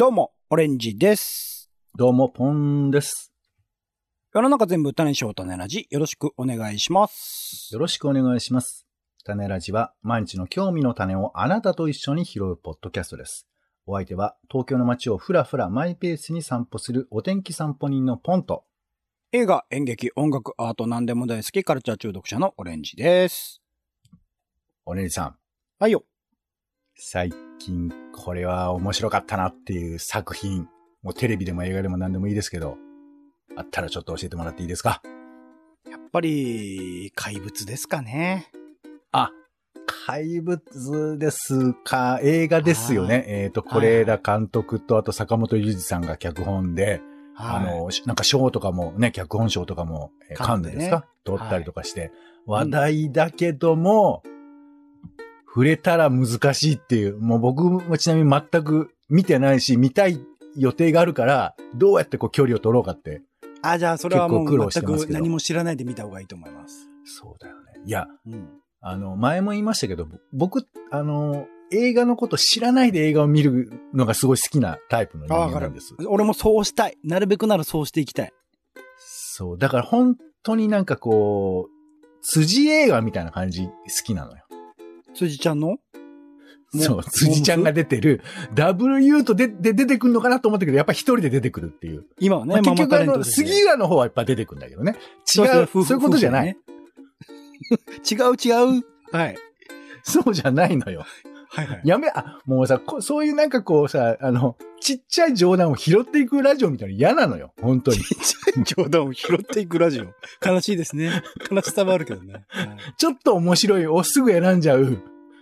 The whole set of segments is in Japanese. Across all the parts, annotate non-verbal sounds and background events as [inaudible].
どうも、オレンジです。どうも、ポンです。世の中全部種しよう種ラジ、よろしくお願いします。よろしくお願いします。種ラジは毎日の興味の種をあなたと一緒に拾うポッドキャストです。お相手は東京の街をふらふらマイペースに散歩するお天気散歩人のポンと。映画、演劇、音楽、アート、何でも大好き、カルチャー中毒者のオレンジです。おねじさん、はいよ。最近これは面白かったなっていう作品、もうテレビでも映画でも何でもいいですけど、あったらちょっと教えてもらっていいですか？やっぱり、怪物ですかね。あ、怪物ですか、映画ですよね。えっ、と、是枝監督と、あと坂本龍二さんが脚本で、あはい、の、しなんか賞とかもね、脚本賞とかも、えーカカンヌですか？取ったりとかして、話うん。題だけども、触れたら難しいっていう、もう僕もちなみに全く見てないし、見たい予定があるから、どうやってこう距離を取ろうかって。あ、じゃあそれはもう全く何も知らないで見た方がいいと思います。そうだよね。いや、うん。あの、前も言いましたけど、僕、あの、映画のこと知らないで映画を見るのがすごい好きなタイプの人間なんです。俺もそうしたい。なるべくならそうしていきたい。そう。だから本当になんかこう、辻映画みたいな感じ好きなのよ。辻ちゃんの？そう、辻ちゃんが出てる、WU とでで出てくるのかなと思ったけど、やっぱ一人で出てくるっていう。今はね、まあ、結局あの、杉浦の方はやっぱ出てくるんだけどね。違う、そういうことじゃない。[laughs] 違う違う。[laughs] [laughs] はい。そうじゃないのよ。はいはい。やめ、あ、もうさ、こそういうなんかこうさ、あの、ちっちゃい冗談を拾っていくラジオみたいなの嫌なのよ。本当に。冗談を拾っていくラジオ。悲しいですね。悲しさはあるけどね。はいちょっと面白いをすぐ選んじゃう。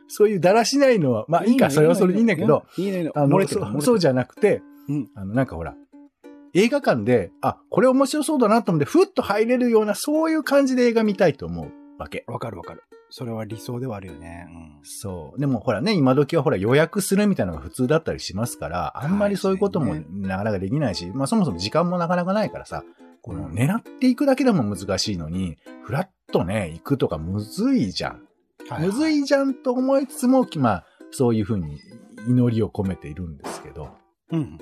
そういうだらしないのは、まあいいか、それはそれでいいんだけど、。いいあの、そそうじゃなくて、うんあの、なんかほら、映画館で、あ、これ面白そうだなと思って、ふっと入れるような、そういう感じで映画見たいと思うわけ。わかるわかる。それは理想ではあるよね。うんそう。でもほらね、今時はほら予約するみたいなのが普通だったりしますから、あんまりそういうこともはいなかなかできないし、まあそもそも時間もなかなかないからさ、この狙っていくだけでも難しいのに、フラッとね、行くとかむずいじゃん。はいむずいじゃんと思いつつも、まあ、そういうふうに祈りを込めているんですけど。うん。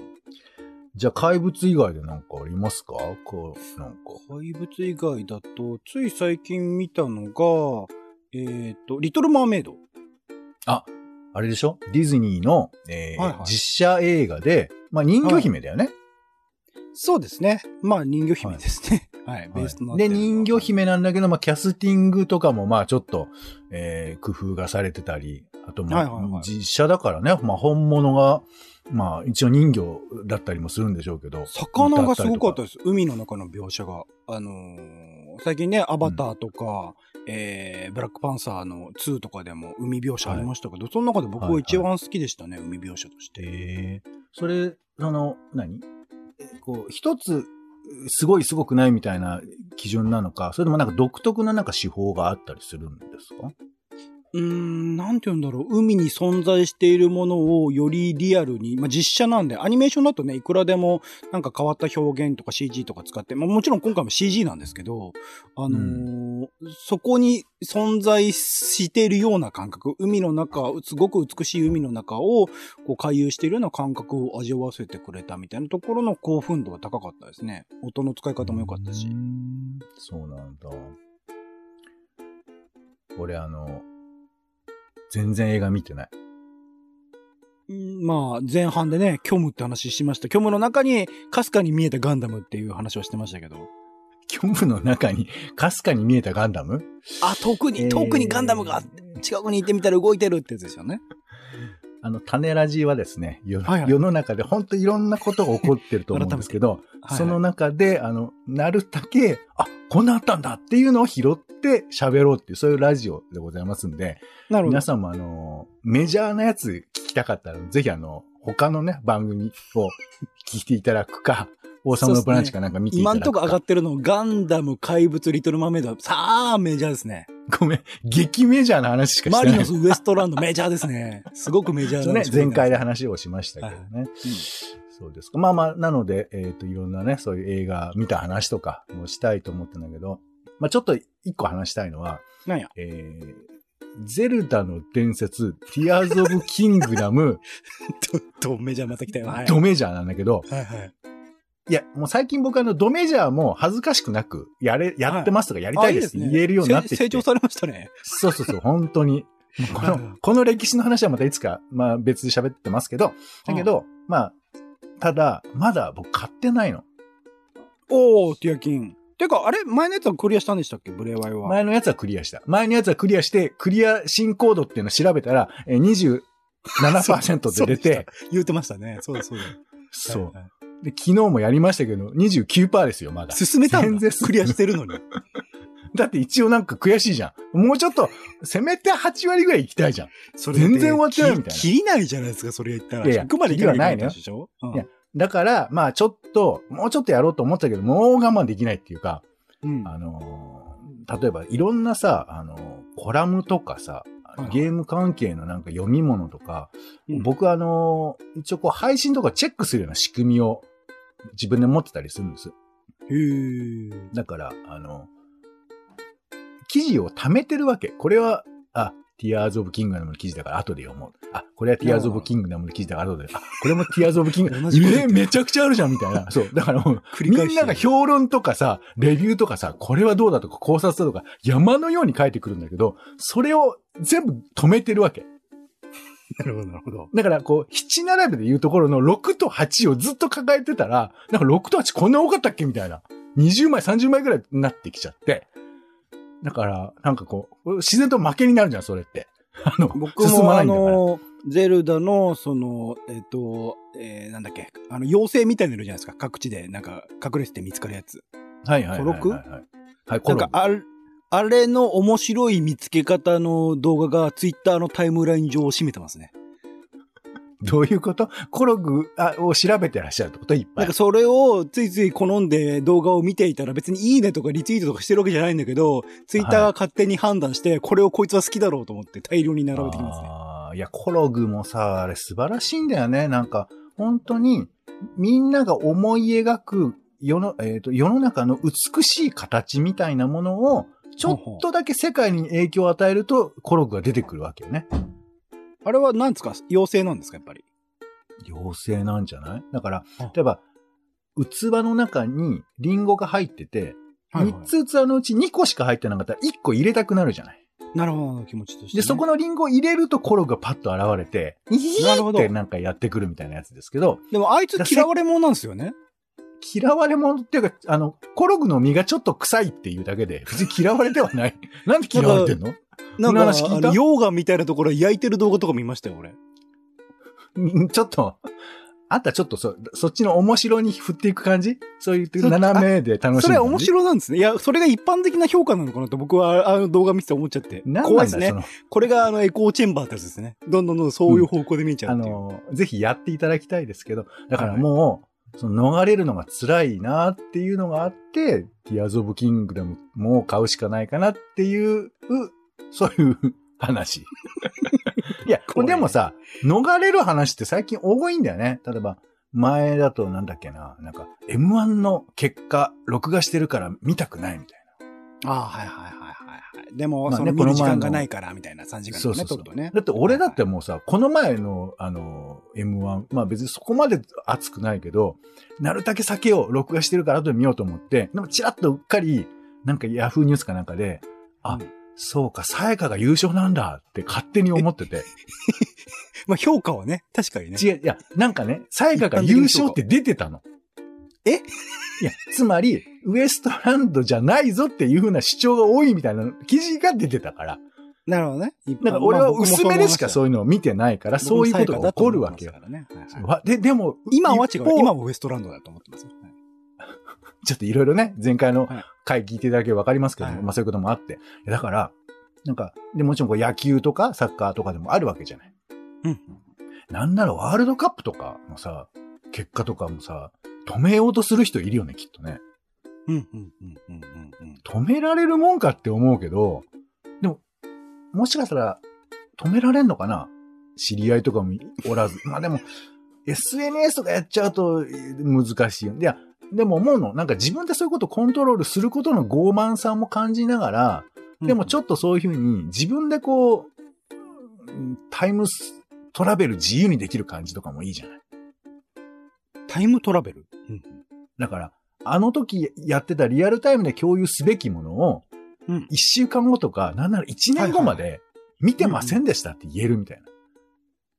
じゃあ、怪物以外で何かありますか？こう、なんか。怪物以外だと、つい最近見たのが、えっ、と、リトル・マーメイド。あれでしょ？ディズニーの、えーはいはい実写映画で、まあ人魚姫だよね。そうですね。まあ人魚姫ですね。はい。ベースとなってで、人魚姫なんだけど、まあキャスティングとかもまあちょっと、えー工夫がされてたり、あとまあ、はいはいはい実写だからね、まあ本物が、まあ一応人魚だったりもするんでしょうけど。魚がすごかったでです。海の中の描写が。あのー最近ね、アバターとか、えー、ブラックパンサーの2とかでも海描写ありましたけど、その中で僕は一番好きでしたね、海描写として。ええそれ、その、何？えこう、一つ、すごいすごくないみたいな基準なのか、それともなんか独特ななんか手法があったりするんですか？うーん、なんて言うんだろう。海に存在しているものをよりリアルに、まあ、実写なんで、アニメーションだとね、いくらでもなんか変わった表現とか CG とか使って、まあ、もちろん今回も CG なんですけど、あのーそこに存在しているような感覚、海の中、すごく美しい海の中を、こう回遊しているような感覚を味わわせてくれたみたいなところの興奮度が高かったですね。音の使い方も良かったし。そうなんだ。俺あの、全然映画見てない。うんまあ、前半でね、虚無って話しました。虚無の中に、かすかに見えたガンダムっていう話をしてましたけど。虚無の中に、かすかに見えたガンダム？あ、遠くに、遠くにガンダムが、近くに行ってみたら動いてるってやつですよね。あの、種ラジはですね、世はいはい世の中で本当いろんなことが起こってると思うんですけど、はいその中で、あの、なるだけ、あ、こんなあったんだっていうのを拾って喋ろうっていう、そういうラジオでございますんで、なるほど皆。さんもあの、メジャーなやつ聞きたかったら、ぜひあの、他のね、番組を聞いていただくか、[laughs] 王様のブランチかなんか見ていただくか。今んとこ上がってるの、ガンダム、怪物、リトルマーメイド。さあ、メジャーですね。ごめん、激メジャーな話しかしてない。マリノス、ウエストランド、メジャーですね。すごくメジャーなね、前回でで。話をしましたけどね。うんそうですか。まあまあ、なので、えっ、と、いろんなね、そういう映画見た話とかもしたいと思ってんだけど、まあちょっと一個話したいのは、なんや？えーゼルダの伝説、ティアーズ・オブ・キングダム、[laughs] ドメジャーまた来たよ。はい。ドメジャーなんだけど、はいはい。いや、もう最近僕あの、ドメジャーも恥ずかしくなく、やれ、やってますとかやりたいですって言えるようになってきて。せ成長されましたね。そうそうそう、本当に。[laughs] こはいはいの、この歴史の話はまたいつか、まあ別で喋ってますけど、だけど、まあ、ただ、まだ僕買ってないの。おー、ティアキン。てか、あれ？前のやつはクリアしたんでしたっけ？ブレワイは。前のやつはクリアした。前のやつはクリアして、クリア進行度っていうのを調べたら、えー27% [laughs] で出て、言うてましたね。そうだそうだ。そう。はいはいで、昨日もやりましたけど、29%ですよ、まだ。進めたん全然だ。クリアしてるのに。[laughs] だって一応なんか悔しいじゃん。もうちょっと、せめて8割ぐらい行きたいじゃん。そ全然終わってないみたいな切りないじゃないですか、それ言ったら。いやいや100までいかないでしょ？うんいやだから、まあちょっと、もうちょっとやろうと思ったけど、もう我慢できないっていうか、うん。あのー例えばいろんなさ、あのーコラムとかさ、ゲーム関係のなんか読み物とか、うん僕あのー一応こう配信とかチェックするような仕組みを自分で持ってたりするんです。へー。だから、あの、記事を貯めてるわけ。これは、あ、ティアーズ・オブ・キングダムの記事だから後で読もう。あ、これはティアーズ・オブ・キングダムの記事だから後で。あ、これもティアーズ・オブ・キングダム。えーめちゃくちゃあるじゃんみたいな。[laughs] そう。だからもう、みんなが評論とかさ、レビューとかさ、これはどうだとか考察だとか、山のように書いてくるんだけど、それを全部止めてるわけ。なるほど、なるほど。だから、こう、七並べで言うところの6と8をずっと抱えてたら、なんか6と8こんな多かったっけみたいな。20枚、30枚ぐらいになってきちゃって。だから、なんかこう、自然と負けになるじゃん、それって。[laughs] あの、僕進まもあないんだから。の、ゼルダの、その、えっ、と、えー、なんだっけ、あの、妖精みたいなのいるじゃないですか。各地で、なんか、隠れてて見つかるやつ。はいはいはいはい、はい。コロはい、コロクなんか、あれ、あれの面白い見つけ方の動画がツイッターのタイムライン上を占めてますね。どういうこと？コログあを調べてらっしゃるってこと？いっぱないんか。それをついつい好んで動画を見ていたら別にいいねとかリツイートとかしてるわけじゃないんだけど、ツイッターが勝手に判断して、これをこいつは好きだろうと思って大量に並べてきますね。あーいや、コログもさ、あれ素晴らしいんだよね。なんか、本当に、みんなが思い描く世の、えっ、と、世の中の美しい形みたいなものを、ちょっとだけ世界に影響を与えると、コログが出てくるわけよね。あれは何ですか？妖精なんですか？やっぱり。妖精なんじゃない？だからあ、例えば、器の中にリンゴが入ってて、はいはい3つ器のうち2個しか入ってなかったら1個入れたくなるじゃない？なるほど、気持ちとして、ね。で、そこのリンゴを入れるとコログがパッと現れて、ヒなるほどーってなんかやってくるみたいなやつですけど、でもあいつ嫌われ者なんですよね。嫌われ者っていうか、あの、コログの実がちょっと臭いっていうだけで、別に嫌われてはない。[laughs] なんで嫌われてんの？なんか、話聞いた？の溶岩みたいなところ焼いてる動画とか見ましたよ、俺。うんちょっと、あんたちょっとそ、そっちの面白に振っていく感じ？そういう斜めで楽しむそれは面白なんですね。いや、それが一般的な評価なのかなと僕はあの動画見てて思っちゃって。なん怖ですねこれがあのエコーチェンバーってやつですね。どんどんどんそういう方向で見えちゃあうっていう。の、ぜひやっていただきたいですけど、だからもう、その逃れるのが辛いなっていうのがあって、ティアーズ・オブ・キングダムも買うしかないかなっていう、そういう話。[laughs] いや、でもさ、逃れる話って最近多いんだよね。例えば、前だとなんだっけな、なんか、M1 の結果、録画してるから見たくないみたいな。ああ、はいはいはい。でも、その見る時間がないから、みたいな3時間とかね、撮るとね。だって俺だってもうさ、この前の、あの、M1、まあ別にそこまで熱くないけど、なるだけ酒を録画してるから後で見ようと思って、でもチラッとうっかり、なんかヤフーニュースかなんかで、あうんそうか、さやかが優勝なんだって勝手に思ってて。[laughs] まあ評価はね、確かにね。違う、いや、なんかね、さやかが優勝って出てたの。え？いや、つまり、ウエストランドじゃないぞっていう風な主張が多いみたいな記事が出てたから。なるほどね。だから俺は薄めでしかそういうのを見てないから、そういうことが起こるわけよ。よ。ねはいはいわで、でも、今は違う今はウエストランドだと思ってますよ。はい [laughs] ちょっといろいろね、前回のはい回聞いていただければわかりますけども、はいまあそういうこともあって。だから、なんか、でもちろんこう野球とかサッカーとかでもあるわけじゃない。うん。なんならワールドカップとかのさ、結果とかもさ、止めようとする人いるよね、きっとね。うん、うん、うん、うん、うんうん。止められるもんかって思うけど、でも、もしかしたら、止められんのかな？知り合いとかもおらず。まあでも、SNS とかやっちゃうとえー難しいよ。いや、でも思うの、なんか自分でそういうことをコントロールすることの傲慢さも感じながら、でもちょっとそういうふうに自分でこう、タイムトラベル自由にできる感じとかもいいじゃない。タイムトラベル、うん、だから、あの時やってたリアルタイムで共有すべきものを、うん一週間後とか、なんなら一年後まで見てませんでしたって言えるみたい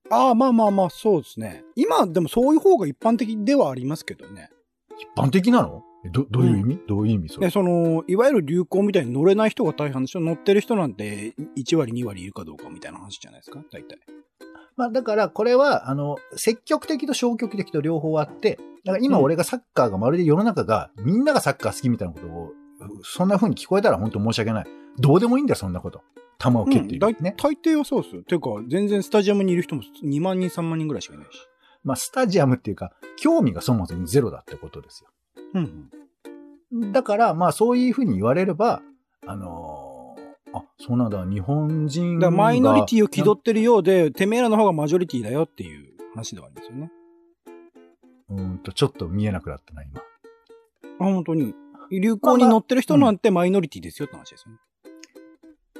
な。ああ、まあまあまあ、そうですね。今、でもそういう方が一般的ではありますけどね。一般的なの？えど、どういう意味、どういう意味それ？で、。その、いわゆる流行みたいに乗れない人が大半でしょ乗ってる人なんて1割2割いるかどうかみたいな話じゃないですか？大体。まあだからこれは、あの、積極的と消極的と両方あって、だから今うん俺がサッカーがまるで世の中がみんながサッカー好きみたいなことを、そんな風に聞こえたら本当申し訳ない。どうでもいいんだよ、そんなこと。球を蹴っていだる。ね。大抵はそうですよ。ていうか、全然スタジアムにいる人も2万人3万人ぐらいしかいないし。まあスタジアムっていうか、興味がそもそもゼロだってことですよ。うん。だから、まあそういう風に言われれば、あのーあ、そうなんだ、日本人が。マイノリティを気取ってるようで、てめえらの方がマジョリティだよっていう話ではありますよね。うーんと、ちょっと見えなくなったな、今。あ、本当に。流行に乗ってる人なんてマイノリティですよって話ですよね。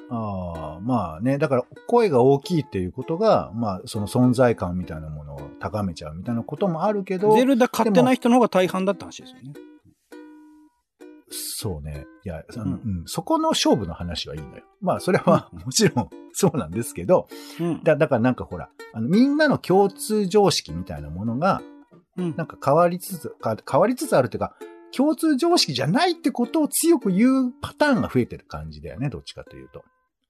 ああ、まあね、だから声が大きいっていうことが、まあその存在感みたいなものを高めちゃうみたいなこともあるけど、ゼルダ買ってない人の方が大半だって話ですよね。そうね。いや、うんうんそこの勝負の話はいいのよ。まあそれはもちろん [laughs] そうなんですけど、うん。だだからなんかほら、あのみんなの共通常識みたいなものが、うんなんか変わりつつ、か変わりつつあるっていうか、共通常識じゃないってことを強く言うパターンが増えてる感じだよね、どっちかというと。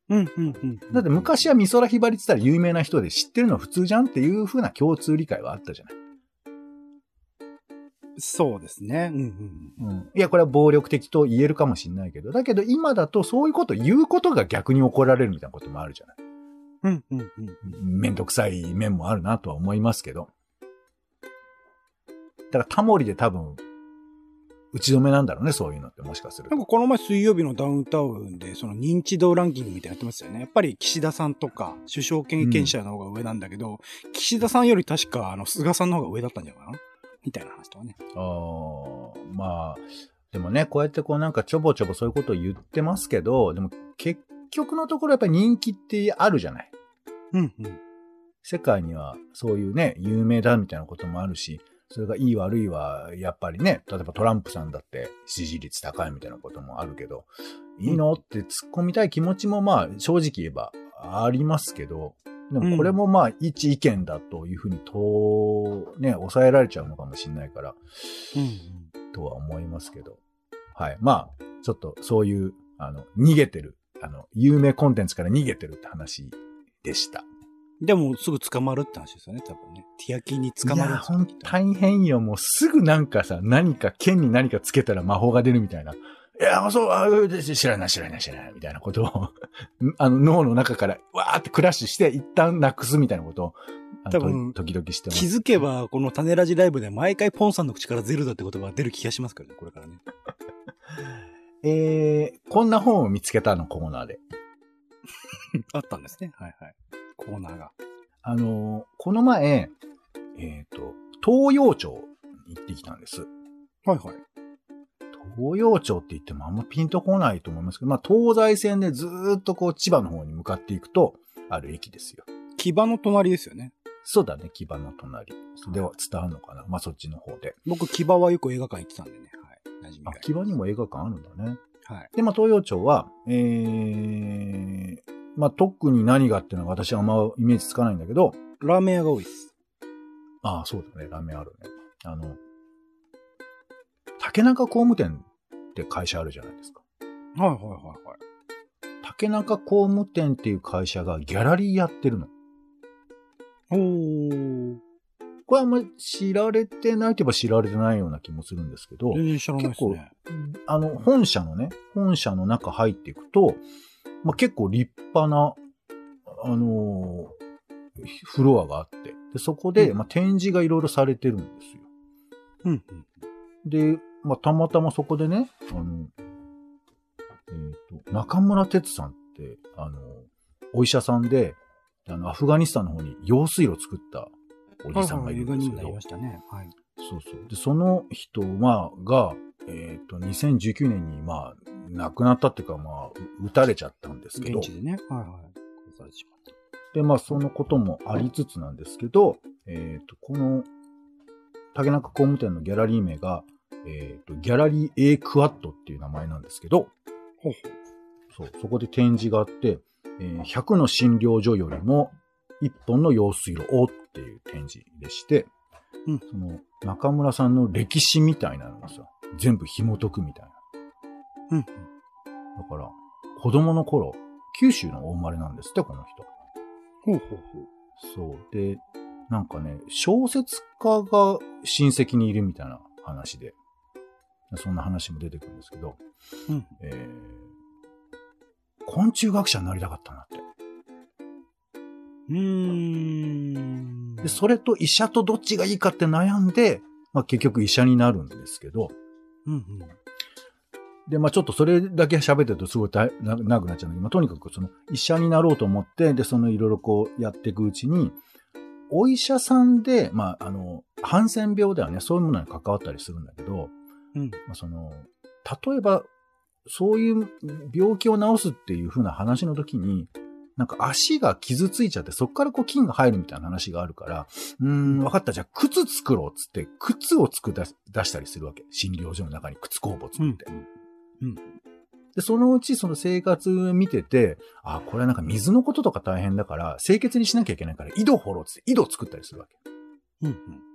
うん、うん、うん。だって昔は美空ひばりって言ったら有名な人で知ってるの普通じゃんっていう風な共通理解はあったじゃない。そうですね。うん、うん。うん。いや、これは暴力的と言えるかもしれないけど、だけど今だとそういうこと言うことが逆に怒られるみたいなこともあるじゃない。うん、うん、うん。めんどくさい面もあるなとは思いますけど。だからタモリで多分、打ち止めなんだろうね、そういうのってもしかすると。なんかこの前水曜日のダウンタウンで、その認知度ランキングみたいなのやってますよね。やっぱり岸田さんとか首相経験者の方が上なんだけど、岸田さんより確かあの菅さんの方が上だったんじゃないかなみたいな話とかね。あーまあ、でもね、こうやってこうなんかちょぼちょぼそういうことを言ってますけど、でも結局のところやっぱり人気ってあるじゃない。うん、うん。世界にはそういうね、有名だみたいなこともあるし、それがいい悪いは、やっぱりね、例えばトランプさんだって支持率高いみたいなこともあるけど、いいの？って突っ込みたい気持ちもまあ正直言えばありますけど、でもこれもまあ一意見だというふうにと、ね、抑えられちゃうのかもしれないから、うん、とは思いますけど。はい。まあ、ちょっとそういう、あの、逃げてる、あの、有名コンテンツから逃げてるって話でした。うん。でもすぐ捕まるって話ですよね、多分ね。ティアキーに捕まるいや、ほん大変よ。もうすぐなんかさ、何か、剣に何かつけたら魔法が出るみたいな。いや、そう、あ知らない、知らない、知らない、みたいなことを、[laughs] あの、脳の中から、わーってクラッシュして、一旦なくすみたいなことを、多分と時々してます。気づけば、この種ラジライブで毎回ポンさんの口からゼルダって言葉が出る気がしますからね、これからね。[laughs] えー、こんな本を見つけたの、コーナーで。[laughs] あったんですね。はいはい。コーナーが。あのーこの前、えっ、と、東洋町に行ってきたんです。はいはい。東洋町って言ってもあんまピンとこないと思いますけど、まあ、東西線でずーっとこう、千葉の方に向かっていくと、ある駅ですよ。牙の隣ですよね。そうだね、牙の隣。では伝わるのかな？まあ、そっちの方で。僕、牙はよく映画館行ってたんでね。はい。馴染みあが、牙にも映画館あるんだね。はい。で、まあ、東洋町は、えー、まあ、特に何がっていうのは私はあんまイメージつかないんだけど、ラーメン屋が多いです。ああ、そうだね、ラーメンあるね。あの、竹中工務店って会社あるじゃないですか。はいはいはいはい。竹中工務店っていう会社がギャラリーやってるの。おー。これはあんまり知られてないといえば知られてないような気もするんですけど、全然知らないですね。あの、本社のね、本社の中入っていくと、まあ、結構立派な、あのーフロアがあって、でそこで、うんまあ、展示がいろいろされてるんですよ。うんうん。で、まあ、たまたまそこでね、あの、えっ、と、中村哲さんって、あの、お医者さんで、あの、アフガニスタンの方に用水路を作ったおじさんがいるんですけど映画にもなりま、したね。はい。そうそう。で、その人、まあ、が、えっ、と、2019年に、まあ、亡くなったっていうか、まあ、撃たれちゃったんですけど現、地でね。はいはい。で、まあ、そのこともありつつなんですけど、えっ、と、この、竹中工務店のギャラリー名が、えっ、と、ギャラリー A クワッドっていう名前なんですけど、ほうそう、そこで展示があって、えー100の診療所よりも1本の用水路をっていう展示でして、うんその中村さんの歴史みたいなのがさ、全部紐解くみたいな。うん。うん。だから、子供の頃、九州の大生まれなんですって、この人。ほうほうほう。そう。で、なんかね、小説家が親戚にいるみたいな話で、そんな話も出てくるんですけど、うん。えー、昆虫学者になりたかったなって。うーん。で、それと医者とどっちがいいかって悩んで、まあ結局医者になるんですけど、うんうん。で、まあちょっとそれだけ喋ってるとすごい長くなっちゃうんだけど、まあとにかくその医者になろうと思って、で、そのいろいろこうやっていくうちに、お医者さんで、まああの、ハンセン病だよね、そういうものに関わったりするんだけど、うん。まあその、例えば、そういう病気を治すっていう風な話の時に、なんか足が傷ついちゃって、そこからこう菌が入るみたいな話があるから、うーん、わかった、じゃあ靴作ろうっつって、靴を作り出出したりするわけ。診療所の中に靴工房作って。で、そのうちその生活見てて、あ、これはなんか水のこととか大変だから、清潔にしなきゃいけないから、井戸掘ろうっつって井戸作ったりするわけ。うん。うん。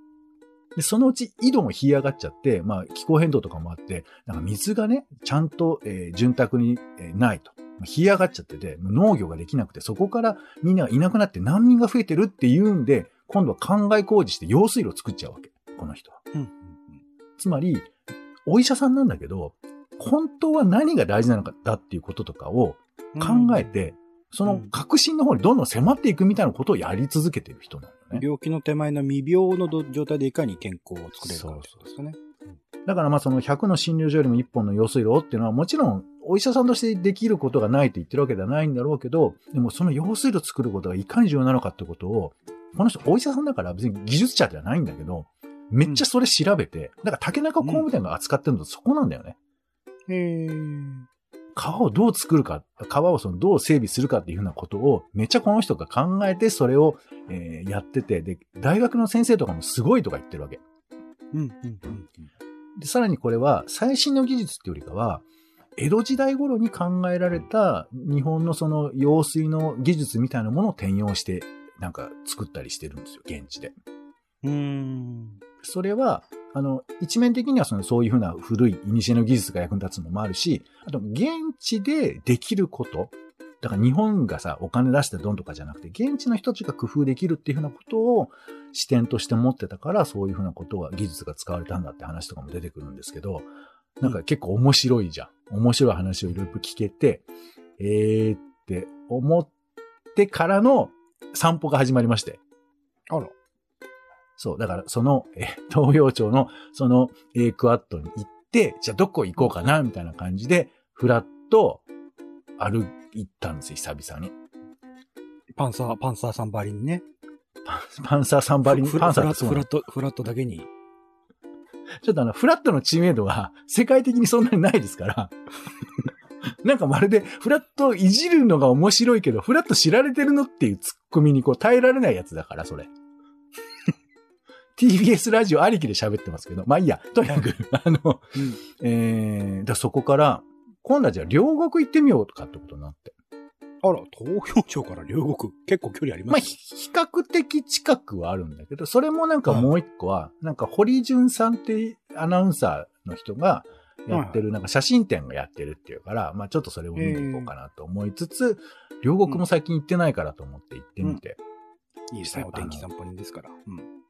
で、そのうち井戸も干上がっちゃって、まあ気候変動とかもあって、なんか水がね、ちゃんと、えー潤沢に、えーないと。干上がっちゃってて、農業ができなくて、そこからみんながいなくなって難民が増えてるっていうんで、今度は考え工事して用水路を作っちゃうわけ。この人は。うん。つまり、お医者さんなんだけど、本当は何が大事なのかだっていうこととかをうん。考えて、その革新の方にどんどん迫っていくみたいなことをやり続けてる人なんだよね。病気の手前の未病のど状態でいかに健康を作れるかってことですかね。だからまあその100の診療所よりも1本の用水路をっていうのはもちろんお医者さんとしてできることがないと言ってるわけではないんだろうけど、でもその用水路を作ることがいかに重要なのかってことを、この人お医者さんだから別に技術者ではないんだけど、めっちゃそれ調べて、だから竹中工務店が扱ってるのとそこなんだよね。へー。川をどう作るか、川をそのどう整備するかっていうふうなことをめっちゃこの人が考えてそれを、えーやってて、で、大学の先生とかもすごいとか言ってるわけ。うん。うん。うん。で、さらにこれは最新の技術っていうよりかは、江戸時代頃に考えられた日本のその用水の技術みたいなものを転用して、なんか作ったりしてるんですよ、現地で。うーん。それは、あの、一面的にはそのそういうふうな古い古の技術が役に立つのもあるし、あと現地でできること、だから日本がさ、お金出してドンとかじゃなくて、現地の人たちが工夫できるっていうふうなことを視点として持ってたから、そういうふうなことが、技術が使われたんだって話とかも出てくるんですけど、なんか結構面白いじゃん。面白い話をいろいろ聞けて、えーって思ってからの散歩が始まりまして。あら。そう。だから、その、え、東洋町の、その、A クワッドに行って、じゃあどこ行こうかな、みたいな感じで、フラッと歩いたんですよ、久々に。パンサー、パンサーさんばりにね。パンサーさんばりに、フパンサーフラット、フラットだけに。ちょっとあの、フラットの知名度が世界的にそんなにないですから、[laughs] なんかまるでフラットいじるのが面白いけど、フラット知られてるのっていうツッコミにこう耐えられないやつだから、それ。TBS ラジオありきで喋ってますけど、まあいいや、とにかく、[laughs] あの、うん。えー、だそこから、今度はじゃあ両国行ってみようかってことになって。あら、東京町から両国、結構距離ありまあ、ます。ひ比較的近くはあるんだけど、それもなんかもう一個は、なんか堀潤さんってアナウンサーの人がやってる、なんか写真展がやってるっていうから、まあちょっとそれを見に行こうかなと思いつつ、両国も最近行ってないからと思って行ってみて、いいですね、お天気散歩人ですから。うん。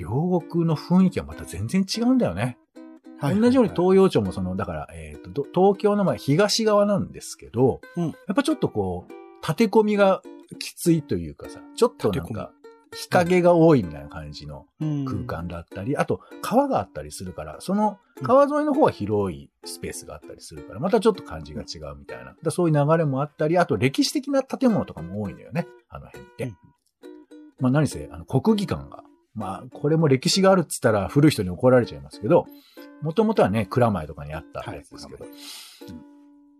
両国の雰囲気はまた全然違うんだよね。はい同じように東洋町もその、だから、えっ、と、ど東京のまあ東側なんですけど、うんやっぱちょっとこう、立て込みがきついというかさ、ちょっとなんか、日陰が多いみたいな感じのうん空間だったり、あと川があったりするから、その川沿いの方は広いスペースがあったりするから、またちょっと感じが違うみたいな。だそういう流れもあったり、あと歴史的な建物とかも多いのよね、あの辺って。うんまあ何せ、あの国技館が、まあこれも歴史があるっつったら古い人に怒られちゃいますけど、もともとはね、蔵前とかにあったやつですけど、はい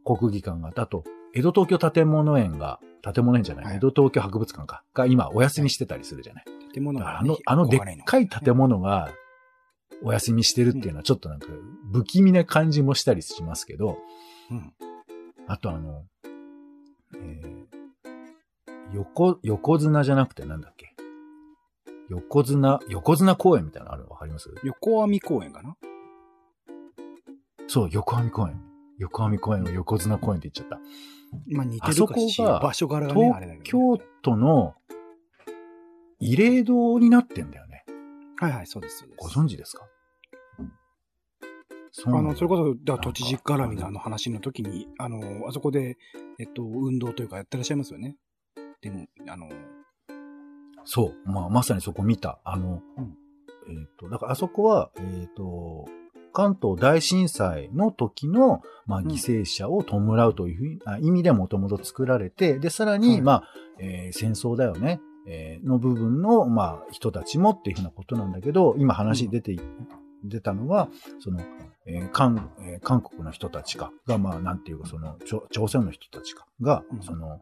国技館があと、江戸東京建物園が、建物園じゃない、はい江戸東京博物館か、が今お休みしてたりするじゃない。建物ね、あの、あのでっかい建物。物がお休みしてるっていうのはちょっとなんか不気味な感じもしたりしますけど、うん。あとあの、えー横、横綱じゃなくてなんだっけ？横綱、横綱公園みたいなのあるの？わかります？横網公園かな？そう、横網公園。横網公園を横綱公園って言っちゃった。まあ似てあそるかし、こが場所柄がね、あれだけ東ど、ね。京都の慰霊堂になってんだよね。はいはい、そうです。ご存知ですか？そうあの、それこそ、だ都知事絡みのあの話の時に、あの、あそこで、えっと、運動というかやってらっしゃいますよね？でも、あの、そう。まあ、まさにそこ見た。あの、うんえっ、と、だからあそこは、えっ、と、関東大震災の時の、まあ、ん犠牲者を弔うというふうな意味でもともと作られて、で、さらに、はいまあ、えー戦争だよね、えーの部分の、まあ、人たちもっていうふうなことなんだけど、今話出てい、出たのは、その、えー韓、えー韓国の人たちか、が、まあ、なんていうか、その、朝朝鮮の人たちか、が、うんその、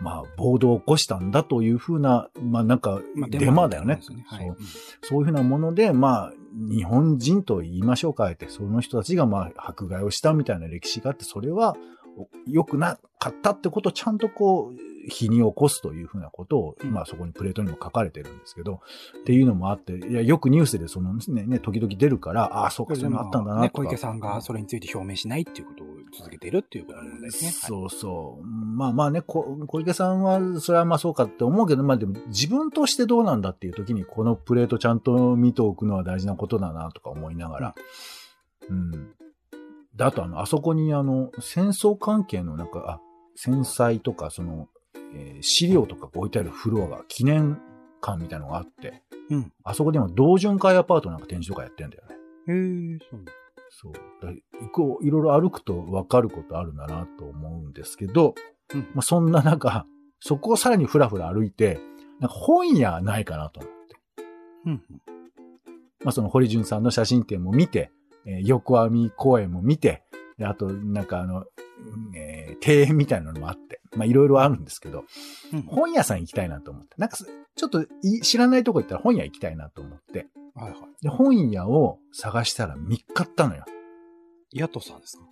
まあ、暴動を起こしたんだというふうな、まあ、なんか、まあデマだよね。ですね。はい。そうそういうふうなもので、まあ、日本人と言いましょうか、あえて、その人たちが、まあ、迫害をしたみたいな歴史があって、それは、お良くなかったってことをちゃんとこう、日に起こすというふうなことを、うんまあそこにプレートにも書かれてるんですけど、っていうのもあって、いや、よくニュースでそのね、ね、時々出るから、ああ、そうか、そういうのあったんだなね、とか。小池さんがそれについて表明しないっていうことを続けているっていうことの問題ですね。はいそうそう。まあまあね、こ小池さんは、それはまあそうかって思うけど、まあでも自分としてどうなんだっていう時に、このプレートちゃんと見ておくのは大事なことだなとか思いながら。うん。で、あとあの、あそこにあの、戦争関係のなんか、あ、戦災とか、その、えー資料とか置いてあるフロアが記念館みたいなのがあって、うん。あそこでも同潤会アパートなんか展示とかやってんだよね。へえ、そうなんだ。そう。だ行こういろいろ歩くと分かることあるんだなと思うんですけど、うんまあ、そんな中、そこをさらにふらふら歩いて、なんか本屋ないかなと思って。うん。まあ、その堀潤さんの写真展も見て、えー横網公園も見て、であと、なんかあの、うんえー庭園みたいなのもあって、まあ、いろいろあるんですけど、うん。本屋さん行きたいなと思って。なんかす、ちょっとい知らないとこ行ったら本屋行きたいなと思って。はいはい。で、本屋を探したら見っかったのよ。ヤトさんですか？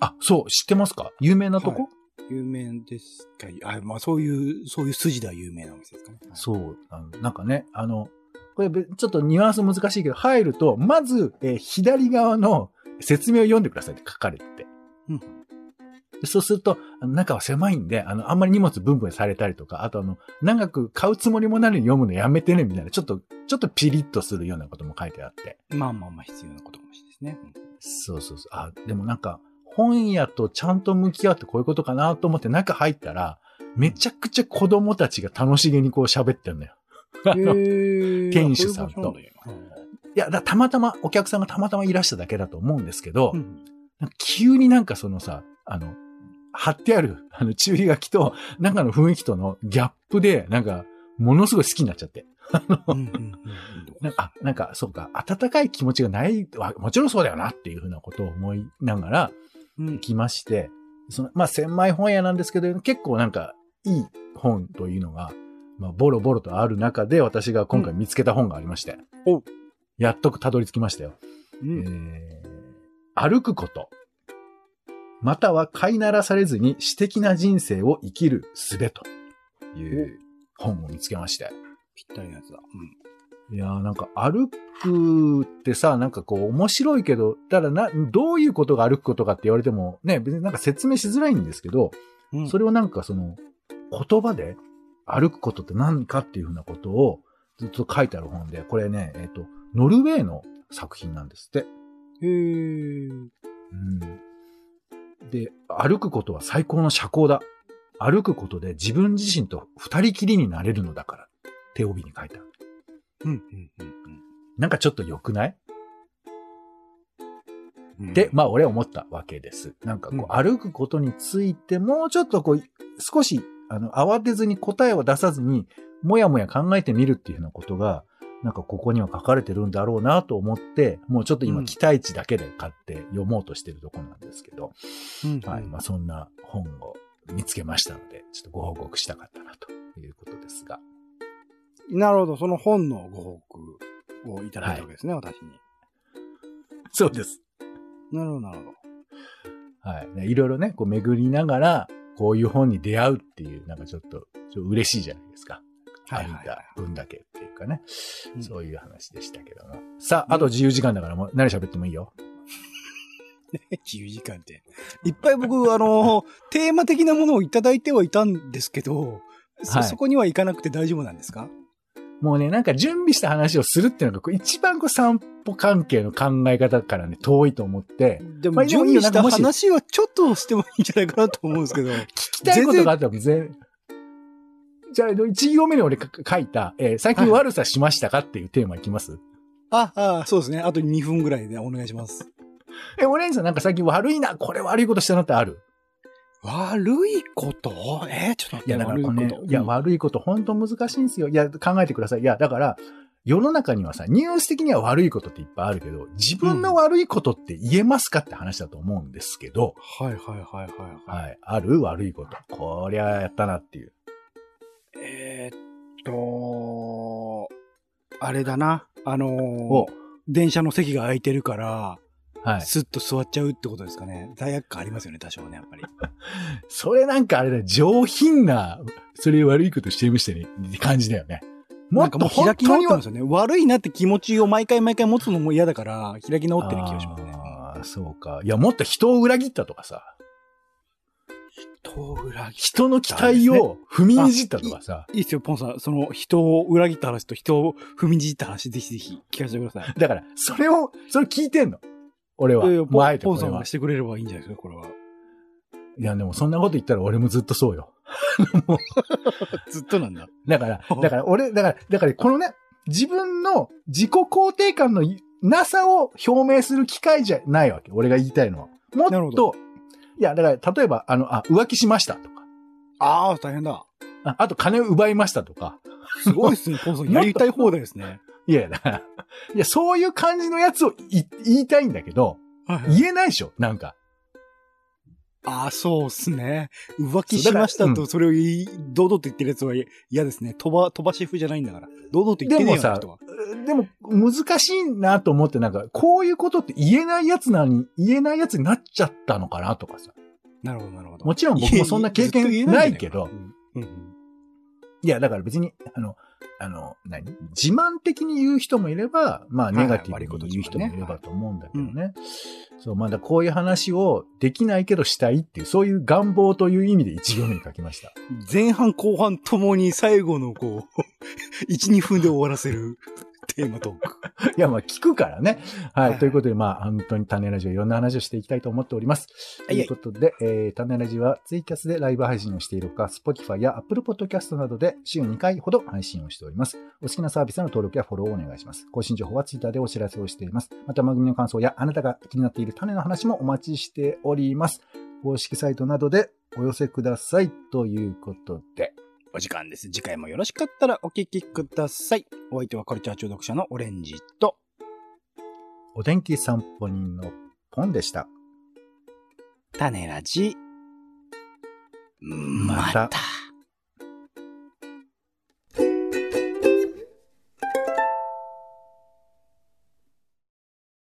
あ、そう、知ってますか？有名なとこ、はい有名ですか？あ、まあそういう、そういう筋では有名なお店ですかね。はいそうあの。なんかね、あの、これべちょっとニュアンス難しいけど、入ると、まず、えー左側の説明を読んでくださいって書かれてて。うん。でそうすると、中は狭いんで、あの、あんまり荷物分々されたりとか、あとあの、長く買うつもりもないのに読むのやめてね、みたいな、ちょっと、ちょっとピリッとするようなことも書いてあって。まあまあまあ必要なことかもしれないですね。そうそうそう。あ、でもなんか、本屋とちゃんと向き合ってこういうことかなと思って中入ったら、めちゃくちゃ子供たちが楽しげにこう喋ってんだよ。あのへえ店主さんといや、だたまたま、お客さんがたまたまいらしただけだと思うんですけど、うん。急になんかそのさ、あの、貼ってある、あの、注意書きと、中の雰囲気とのギャップで、なんか、ものすごい好きになっちゃって。うんうんうんうん。なんか、あなんか、そうか、温かい気持ちがない、わもちろんそうだよなっていうふうなことを思いながら、うん。来まして、その、まあ、千枚本屋なんですけど、結構なんか、いい本というのが、まあ、ボロボロとある中で、私が今回見つけた本がありまして、お。うやっとたどり着きましたよ。うん。えー歩くこと。または飼いならされずに私的な人生を生きる術という本を見つけまして。ぴったりのやつだ。いやーなんか歩くってさ、なんかこう面白いけど、ただな、どういうことが歩くことかって言われてもね、別になんか説明しづらいんですけど、うん。それをなんかその言葉で歩くことって何かっていうふうなことをずっと書いてある本で、これね、えっ、と、ノルウェーの作品なんですって。へえ。うんで、歩くことは最高の社交だ。歩くことで自分自身と二人きりになれるのだから。手帯に書いてある。うんうんうんなんかちょっと良くない？うん。で、まあ俺は思ったわけです。なんかこう、歩くことについてもうちょっとこう、少し、あの、慌てずに答えを出さずに、もやもや考えてみるっていうようなことが、なんかここには書かれてるんだろうなと思って、もうちょっと今期待値だけで買って読もうとしてるところなんですけど、うんはい。まあそんな本を見つけましたので、ちょっとご報告したかったなということですが。なるほど。その本のご報告をいただいたわけですね、私に。そうです。なるほど、なるほど。はい。ねいろいろね、こう巡りながら、こういう本に出会うっていう、なんかちょっと、ちょっと嬉しいじゃないですか。はいはい書いた分だけっていうかね。うんそういう話でしたけども。さあ、あと自由時間だからもう何喋ってもいいよ。[laughs] 自由時間って。いっぱい僕、あの、テーマ的なものをいただいてはいたんですけど、そ、はいそこには行かなくて大丈夫なんですか？もうね、なんか準備した話をするっていうのが、一番こう散歩関係の考え方からね、遠いと思って、でも、準備した話はちょっとしてもいいんじゃないかなと思うんですけど。聞きたいことがあったら全じゃあ、一行目に俺か書いた、えー最近悪さしましたかっていうテーマいきます、あ、あ、そうですね。あと2分ぐらいでお願いします。え、オレンジさんなんか最近悪いな、これ悪いことしたなってある？悪いこと？えーちょっと待って。いや、だからね悪いこと。、いや、うん悪いこと本当難しいんですよ。いや、考えてください。いや、だから、世の中にはさ、ニュース的には悪いことっていっぱいあるけど、自分の悪いことって言えますかって話だと思うんですけど、はいはいはいはいはい。はい。ある悪いこと。こりゃやったなっていう。と、あれだな。あのーお電車の席が空いてるから、はい。スッと座っちゃうってことですかね。罪悪感ありますよね、多少ね、やっぱり。[laughs] それなんかあれだ、上品な、それ悪いことしてましたね、って感じだよね。もなんかもうっと本開き直ってますよね。悪いなって気持ちを毎回毎回持つのも嫌だから、開き直ってる気がしますね。ああ、そうか。いや、もっと人を裏切ったとかさ、人を裏切人の期待を踏みにじったとかさ、いいですよ、ポンさん。その人を裏切った話と人を踏みにじった話、ぜひぜひ聞かせてください。だから、それを、それ聞いてんの？俺は。いやいやもうあえてポンこれは。さんがしてくれればいいんじゃないですか、これは。いや、でもそんなこと言ったら俺もずっとそうよ。[laughs] ずっとなんだ。だから、だから俺、だから、だからこのね、自分の自己肯定感のなさを表明する機会じゃないわけ。俺が言いたいのは。もなるほっと、いや、だから、例えば、あの、あ、浮気しましたとか、ああ、大変だ。ああと金を奪いましたとか、すごいですね、[laughs] ポンさん。やりたい放題ですね。いや、だから、いや、そういう感じのやつをい言いたいんだけど、はい言えないでしょなんか。ああ、そうっすね。浮気しましたと、それを堂々と言ってるやつは嫌ですね。飛ば、飛ばし風じゃないんだから。堂々と言ってねえよ、でもさあの人は。でも、難しいなと思って、なんか、こういうことって言えないやつなのに、言えないやつになっちゃったのかなとかさ。なるほど、なるほど。もちろん僕もそんな経験ないけどいや、だから別に、あの、あの、何？自慢的に言う人もいれば、まあ、はいネガティブに言う人もいればと思うんだけどね。そう、まだこういう話をできないけどしたいっていう、そういう願望という意味で一行目に書きました。前半後半ともに最後のこう、[laughs] 1、2分で終わらせるテーマトーク。[laughs] いや、まあ聞くからね。はい。はいはいということで、まあ本当に種ラジオいろんな話をしていきたいと思っております。とはいいうことで、えー、種ラジはツイキャスでライブ配信をしているほか、Spotify や Apple Podcast などで週2回ほど配信をしております。お好きなサービスの登録やフォローをお願いします。更新情報は Twitter でお知らせをしています。また番組の感想やあなたが気になっている種の話もお待ちしております。公式サイトなどでお寄せください。ということで、お時間です。次回もよろしかったらお聞きください。お相手はカルチャー中毒者のオレンジと、お天気散歩人のポンでした。種ラジ、ままたた。